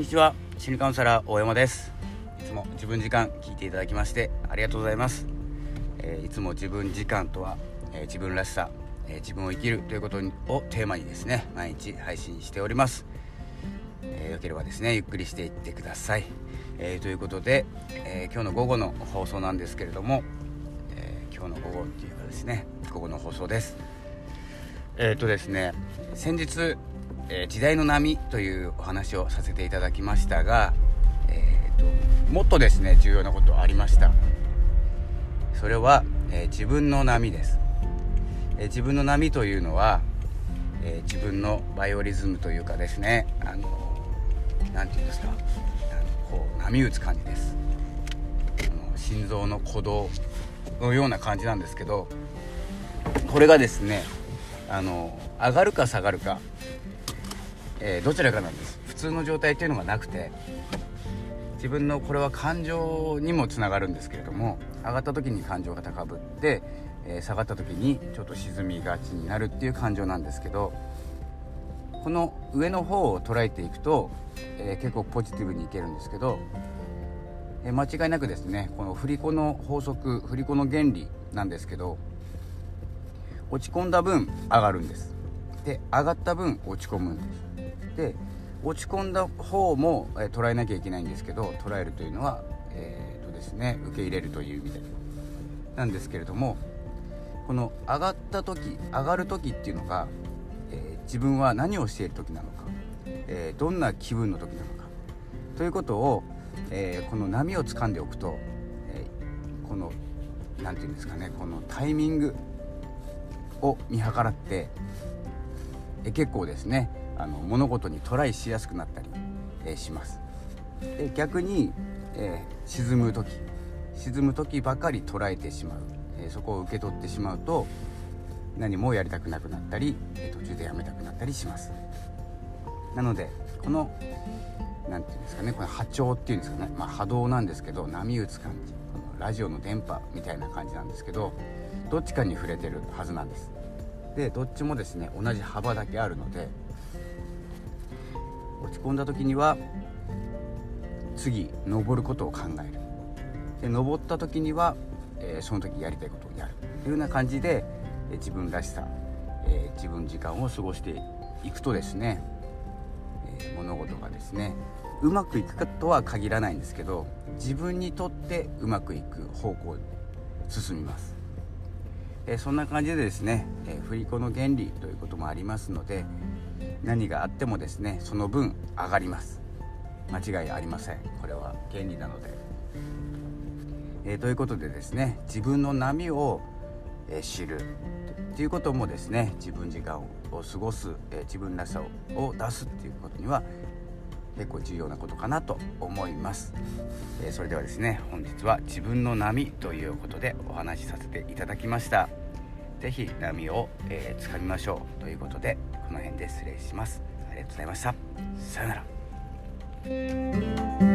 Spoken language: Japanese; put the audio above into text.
にちは。心理カウンセラー大山です。いつも自分時間聞いていただきましてありがとうございます、えー、いつも自分時間とは、えー、自分らしさ、えー、自分を生きるということをテーマにですね毎日配信しております、えよければですねゆっくりしていってください、えということで、え今日の午後の放送なんですけれども、え今日の午後っていうかですね午後の放送です。えっ、とですね先日えー、時代の波というお話をさせていただきましたが、えーと、もっとですね重要なことありました。それは、えー、自分の波です、えー、自分の波というのは、え自分のバイオリズムというかですねあの何て言うんですかこう波打つ感じです。心臓の鼓動のような感じなんですけどこれがですねあの上がるか下がるかえー、どちらかなんです。普通の状態っていうのがなくて自分のこれは感情にもつながるんですけれども上がった時に感情が高ぶって、えー、下がった時にちょっと沈みがちになるっていう感情なんですけどこの上の方を捉えていくと、えー、結構ポジティブにいけるんですけど、え間違いなくですねこの振り子の法則振り子の原理なんですけど落ち込んだ分上がるんです。で上がった分落ち込むんです。で落ち込んだ方も、えー、捉えなきゃいけないんですけど捉えるというのは、えーとですね、受け入れるという意味でなんですけれどもこの上がった時上がる時っていうのが、えー、自分は何をしている時なのか、えー、どんな気分の時なのかということを、え、この波を掴んでおくと、えこの何て言うんですかねこのタイミングを見計らって、え結構ですねあの物事にトライしやすくなったり、えー、します。で逆に、えー、沈む時。沈む時ばかり捉えてしまう、えー、そこを受け取ってしまうと何もやりたくなくなったり途中でやめたくなったりします。なのでこの何て言うんですかねこの波長っていうんですかね、まあ、波動なんですけど波打つ感じ。このラジオの電波みたいな感じなんですけどどっちかに触れてるはずなんです。でどっちもですね同じ幅だけあるので落ち込んだ時には次登ることを考える。で登った時には、えー、その時やりたいことをやる。というような感じで、えー、自分らしさ、えー、自分時間を過ごしていくとですね、え物事がですねうまくいくかとは限らないんですけど自分にとってうまくいく方向に進みます、えそんな感じでですね、え振り子の原理ということもありますので何があってもですねその分上がります。間違いありません。これは原理なので、えー、ということでですね自分の波を、えー、知る。ということもですね自分時間を過ごす、えー、自分らしさを出すっていうことには結構重要なことかなと思います、えそれではですね本日は自分の波ということでお話しさせていただきました。是非波を、えー、掴みましょうということでこの辺で失礼します。ありがとうございました。さようなら。